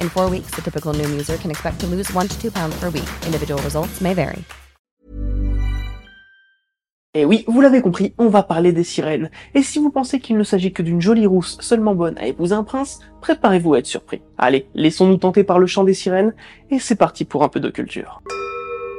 In four weeks, the typical Noom user can expect to lose one to two pounds per week. Individual results may vary. Et oui, vous l'avez compris, on va parler des sirènes. Et si vous pensez qu'il ne s'agit que d'une jolie rousse seulement bonne à épouser un prince, préparez-vous à être surpris. Allez, laissons-nous tenter par le chant des sirènes, et c'est parti pour un peu de culture.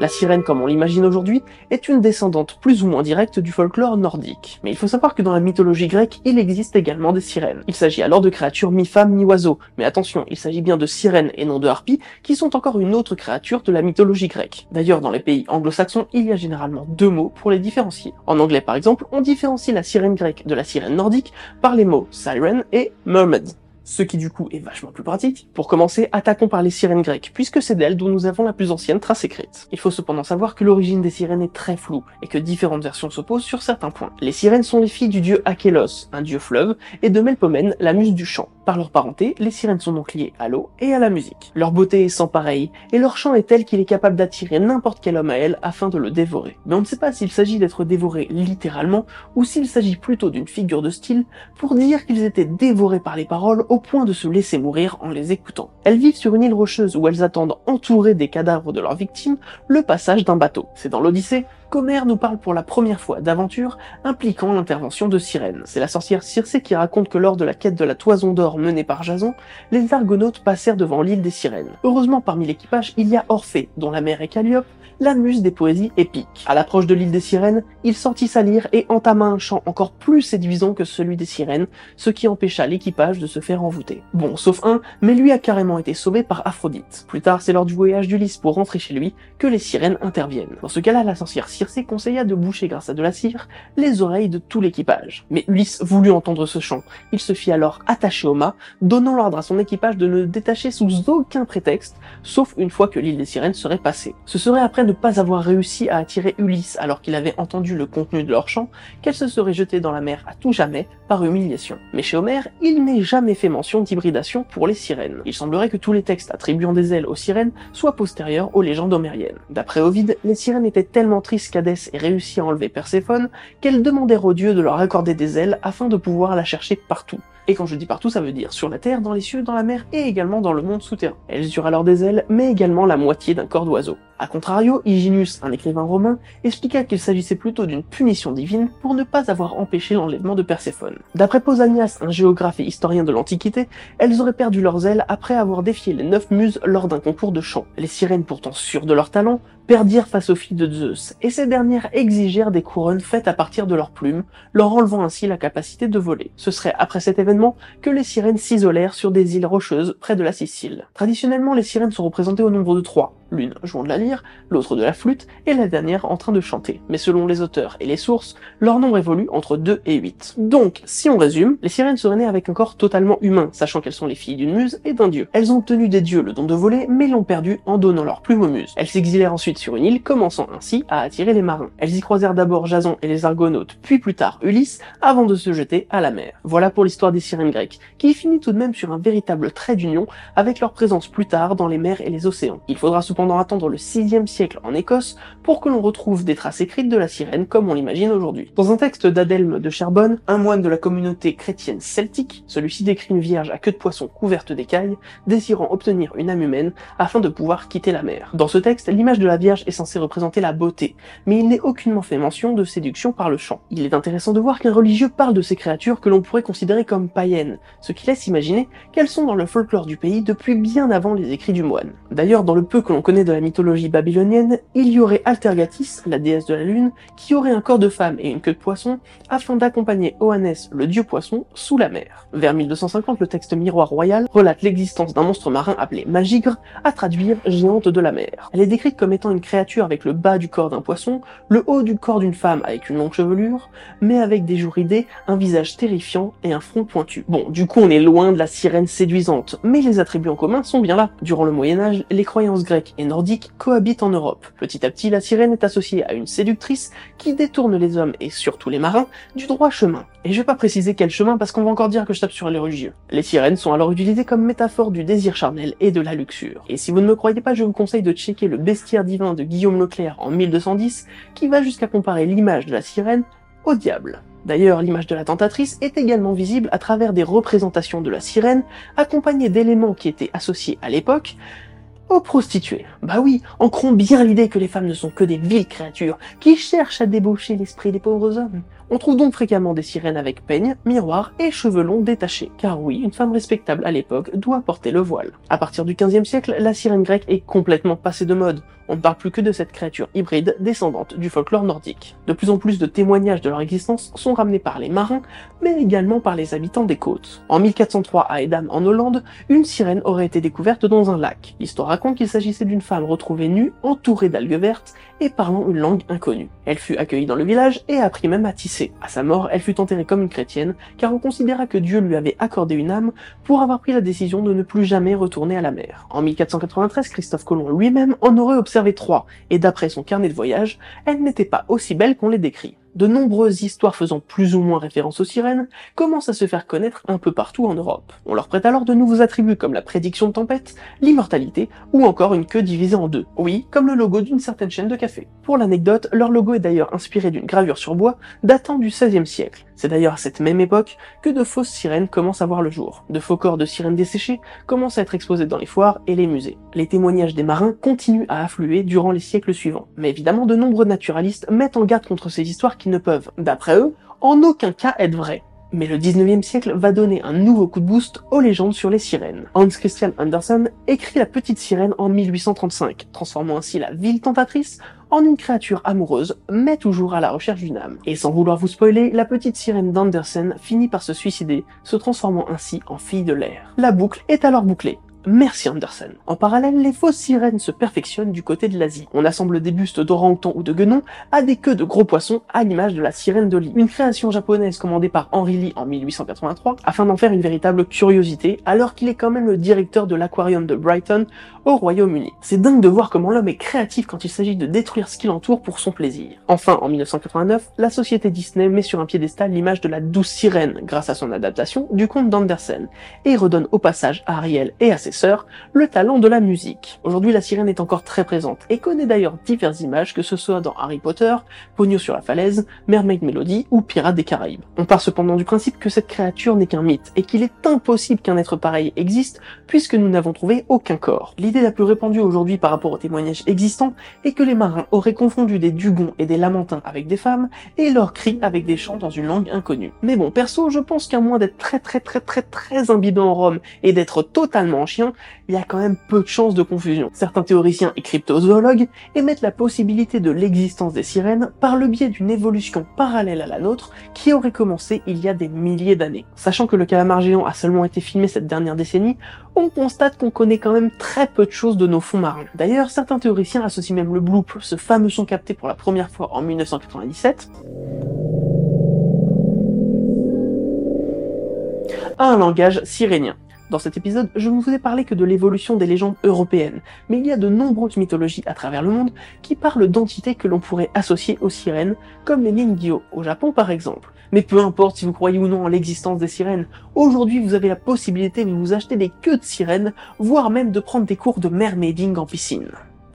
La sirène, comme on l'imagine aujourd'hui, est une descendante plus ou moins directe du folklore nordique. Mais il faut savoir que dans la mythologie grecque, il existe également des sirènes. Il s'agit alors de créatures mi-femmes, mi-oiseaux. Mais attention, il s'agit bien de sirènes et non de harpies, qui sont encore une autre créature de la mythologie grecque. D'ailleurs, dans les pays anglo-saxons, il y a généralement deux mots pour les différencier. En anglais, par exemple, on différencie la sirène grecque de la sirène nordique par les mots siren et mermaid ce qui du coup est vachement plus pratique. Pour commencer, attaquons par les sirènes grecques, puisque c'est d'elles dont nous avons la plus ancienne trace écrite. Il faut cependant savoir que l'origine des sirènes est très floue, et que différentes versions s'opposent sur certains points. Les sirènes sont les filles du dieu Achelos, un dieu fleuve, et de Melpomène, la muse du chant. Par leur parenté, les sirènes sont donc liées à l'eau et à la musique. Leur beauté est sans pareil, et leur chant est tel qu'il est capable d'attirer n'importe quel homme à elles afin de le dévorer. Mais on ne sait pas s'il s'agit d'être dévoré littéralement, ou s'il s'agit plutôt d'une figure de style pour dire qu'ils étaient dévorés par les paroles au point de se laisser mourir en les écoutant. Elles vivent sur une île rocheuse où elles attendent, entourées des cadavres de leurs victimes, le passage d'un bateau. C'est dans l'Odyssée qu'Homère nous parle pour la première fois d'aventures impliquant l'intervention de sirènes. C'est la sorcière Circé qui raconte que lors de la quête de la toison d'or menée par Jason, les argonautes passèrent devant l'île des sirènes. Heureusement parmi l'équipage, il y a Orphée, dont la mère est Calliope, la muse des poésies épiques. À l'approche de l'île des sirènes, il sortit sa lyre et entama un chant encore plus séduisant que celui des sirènes, ce qui empêcha l'équipage de se faire envoûter. Bon, sauf un, mais lui a carrément été sauvé par Aphrodite. Plus tard, c'est lors du voyage d'Ulysse pour rentrer chez lui que les sirènes interviennent. Dans ce cas-là, la sorcière Circé conseilla de boucher grâce à de la cire les oreilles de tout l'équipage. Mais Ulysse voulut entendre ce chant. Il se fit alors attacher au mât, donnant l'ordre à son équipage de ne détacher sous aucun prétexte, sauf une fois que l'île des sirènes serait passée. Ce serait après ne pas avoir réussi à attirer Ulysse alors qu'il avait entendu le contenu de leur chant qu'elle se serait jetée dans la mer à tout jamais par humiliation. Mais chez Homère, il n'est jamais fait mention d'hybridation pour les sirènes. Il semblerait que tous les textes attribuant des ailes aux sirènes soient postérieurs aux légendes homériennes. D'après Ovide, les sirènes étaient tellement tristes qu'Hadès ait réussi à enlever Perséphone qu'elles demandèrent aux dieux de leur accorder des ailes afin de pouvoir la chercher partout. Et quand je dis partout, ça veut dire sur la terre, dans les cieux, dans la mer et également dans le monde souterrain. Elles eurent alors des ailes, mais également la moitié d'un corps d'oiseau. A contrario, Hyginus, un écrivain romain, expliqua qu'il s'agissait plutôt d'une punition divine pour ne pas avoir empêché l'enlèvement de Perséphone. D'après Pausanias, un géographe et historien de l'Antiquité, elles auraient perdu leurs ailes après avoir défié les neuf muses lors d'un concours de chant. Les sirènes, pourtant sûres de leur talent, perdirent face aux filles de Zeus, et ces dernières exigèrent des couronnes faites à partir de leurs plumes, leur enlevant ainsi la capacité de voler. Ce serait après cet événement événement que les sirènes s'isolèrent sur des îles rocheuses près de la Sicile. Traditionnellement, les sirènes sont représentées au nombre de trois, l'une jouant de la lyre, l'autre de la flûte, et la dernière en train de chanter. Mais selon les auteurs et les sources, leur nombre évolue entre 2 et 8. Donc, si on résume, les sirènes seraient nées avec un corps totalement humain, sachant qu'elles sont les filles d'une muse et d'un dieu. Elles ont obtenu des dieux le don de voler, mais l'ont perdu en donnant leur plume aux muses. Elles s'exilèrent ensuite sur une île, commençant ainsi à attirer les marins. Elles y croisèrent d'abord Jason et les Argonautes, puis plus tard Ulysse, avant de se jeter à la mer. Voilà pour l'histoire des sirènes grecques, qui finit tout de même sur un véritable trait d'union avec leur présence plus tard dans les mers et les océans. Il faudra cependant attendre le 6 siècle en Écosse pour que l'on retrouve des traces écrites de la sirène comme on l'imagine aujourd'hui. Dans un texte d'Adelme de Cherbonne, un moine de la communauté chrétienne celtique, celui-ci décrit une vierge à queue de poisson couverte d'écailles, désirant obtenir une âme humaine afin de pouvoir quitter la mer. Dans ce texte, l'image de la vierge est censée représenter la beauté, mais il n'est aucunement fait mention de séduction par le chant. Il est intéressant de voir qu'un religieux parle de ces créatures que l'on pourrait considérer comme païennes, ce qui laisse imaginer qu'elles sont dans le folklore du pays depuis bien avant les écrits du moine. D'ailleurs, dans le peu que l'on de la mythologie babylonienne, il y aurait Altergatis, la déesse de la lune, qui aurait un corps de femme et une queue de poisson, afin d'accompagner Oannes, le dieu poisson, sous la mer. Vers 1250, le texte miroir royal relate l'existence d'un monstre marin appelé Magigre, à traduire géante de la mer. Elle est décrite comme étant une créature avec le bas du corps d'un poisson, le haut du corps d'une femme avec une longue chevelure, mais avec des joues ridées, un visage terrifiant et un front pointu. Bon, du coup on est loin de la sirène séduisante, mais les attributs en commun sont bien là. Durant le Moyen Âge, les croyances grecques et nordiques cohabitent en Europe. Petit à petit, la sirène est associée à une séductrice qui détourne les hommes et surtout les marins du droit chemin. Et je vais pas préciser quel chemin parce qu'on va encore dire que je tape sur les religieux. Les sirènes sont alors utilisées comme métaphore du désir charnel et de la luxure. Et si vous ne me croyez pas, je vous conseille de checker le bestiaire divin de Guillaume Leclerc en 1210 qui va jusqu'à comparer l'image de la sirène au diable. D'ailleurs, l'image de la tentatrice est également visible à travers des représentations de la sirène, accompagnées d'éléments qui étaient associés à l'époque aux prostituées. Bah oui, ancrons bien l'idée que les femmes ne sont que des viles créatures qui cherchent à débaucher l'esprit des pauvres hommes. On trouve donc fréquemment des sirènes avec peigne, miroir et cheveux longs détachés, car oui, une femme respectable à l'époque doit porter le voile. À partir du 15e siècle, la sirène grecque est complètement passée de mode. On ne parle plus que de cette créature hybride descendante du folklore nordique. De plus en plus de témoignages de leur existence sont ramenés par les marins, mais également par les habitants des côtes. En 1403 à Edam en Hollande, une sirène aurait été découverte dans un lac. L'histoire raconte qu'il s'agissait d'une femme retrouvée nue, entourée d'algues vertes et parlant une langue inconnue. Elle fut accueillie dans le village et apprit même à tisser. À sa mort, elle fut enterrée comme une chrétienne, car on considéra que Dieu lui avait accordé une âme pour avoir pris la décision de ne plus jamais retourner à la mer. En 1493, Christophe Colomb lui-même en aurait observé et d'après son carnet de voyage, elles n'étaient pas aussi belles qu'on les décrit de nombreuses histoires faisant plus ou moins référence aux sirènes commencent à se faire connaître un peu partout en Europe. On leur prête alors de nouveaux attributs comme la prédiction de tempête, l'immortalité ou encore une queue divisée en deux. Oui, comme le logo d'une certaine chaîne de café. Pour l'anecdote, leur logo est d'ailleurs inspiré d'une gravure sur bois datant du XVIe siècle. C'est d'ailleurs à cette même époque que de fausses sirènes commencent à voir le jour. De faux corps de sirènes desséchées commencent à être exposés dans les foires et les musées. Les témoignages des marins continuent à affluer durant les siècles suivants. Mais évidemment, de nombreux naturalistes mettent en garde contre ces histoires qui ne peuvent, d'après eux, en aucun cas être vraies. Mais le 19e siècle va donner un nouveau coup de boost aux légendes sur les sirènes. Hans Christian Andersen écrit La Petite Sirène en 1835, transformant ainsi la ville tentatrice en une créature amoureuse, mais toujours à la recherche d'une âme. Et sans vouloir vous spoiler, la petite sirène d'Andersen finit par se suicider, se transformant ainsi en fille de l'air. La boucle est alors bouclée. Merci Andersen. En parallèle, les fausses sirènes se perfectionnent du côté de l'Asie. On assemble des bustes d'orang-outan ou de guenon à des queues de gros poissons à l'image de la sirène de Lee. Une création japonaise commandée par Henry Lee en 1883 afin d'en faire une véritable curiosité alors qu'il est quand même le directeur de l'aquarium de Brighton au Royaume-Uni. C'est dingue de voir comment l'homme est créatif quand il s'agit de détruire ce qui l'entoure pour son plaisir. Enfin, en 1989, la société Disney met sur un piédestal l'image de la douce sirène grâce à son adaptation du conte d'Andersen et redonne au passage à Ariel et à ses le talent de la musique. Aujourd'hui, la sirène est encore très présente et connaît d'ailleurs diverses images que ce soit dans Harry Potter, Pogno sur la falaise, Mermaid Melody ou Pirates des Caraïbes. On part cependant du principe que cette créature n'est qu'un mythe et qu'il est impossible qu'un être pareil existe puisque nous n'avons trouvé aucun corps. L'idée la plus répandue aujourd'hui par rapport aux témoignages existants est que les marins auraient confondu des dugons et des lamentins avec des femmes et leurs cris avec des chants dans une langue inconnue. Mais bon, perso, je pense qu'à moins d'être très très très très très imbibé en Rome et d'être totalement en il y a quand même peu de chances de confusion. Certains théoriciens et cryptozoologues émettent la possibilité de l'existence des sirènes par le biais d'une évolution parallèle à la nôtre qui aurait commencé il y a des milliers d'années. Sachant que le calamar géant a seulement été filmé cette dernière décennie, on constate qu'on connaît quand même très peu de choses de nos fonds marins. D'ailleurs, certains théoriciens associent même le bloop, ce fameux son capté pour la première fois en 1997, à un langage sirénien. Dans cet épisode, je ne vous ai parlé que de l'évolution des légendes européennes, mais il y a de nombreuses mythologies à travers le monde qui parlent d'entités que l'on pourrait associer aux sirènes, comme les Ningyo au Japon par exemple. Mais peu importe si vous croyez ou non en l'existence des sirènes, aujourd'hui vous avez la possibilité de vous acheter des queues de sirènes, voire même de prendre des cours de mermaiding en piscine.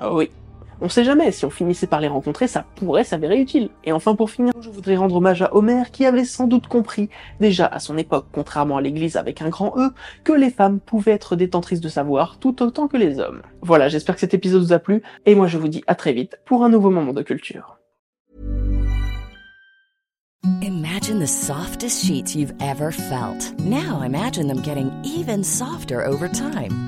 Ah oui, on sait jamais, si on finissait par les rencontrer, ça pourrait s'avérer utile. Et enfin pour finir, je voudrais rendre hommage à Homer qui avait sans doute compris, déjà à son époque, contrairement à l'église avec un grand E, que les femmes pouvaient être détentrices de savoir tout autant que les hommes. Voilà, j'espère que cet épisode vous a plu, et moi je vous dis à très vite pour un nouveau moment de culture. Imagine the softest sheets you've ever felt. Now imagine them getting even softer over time.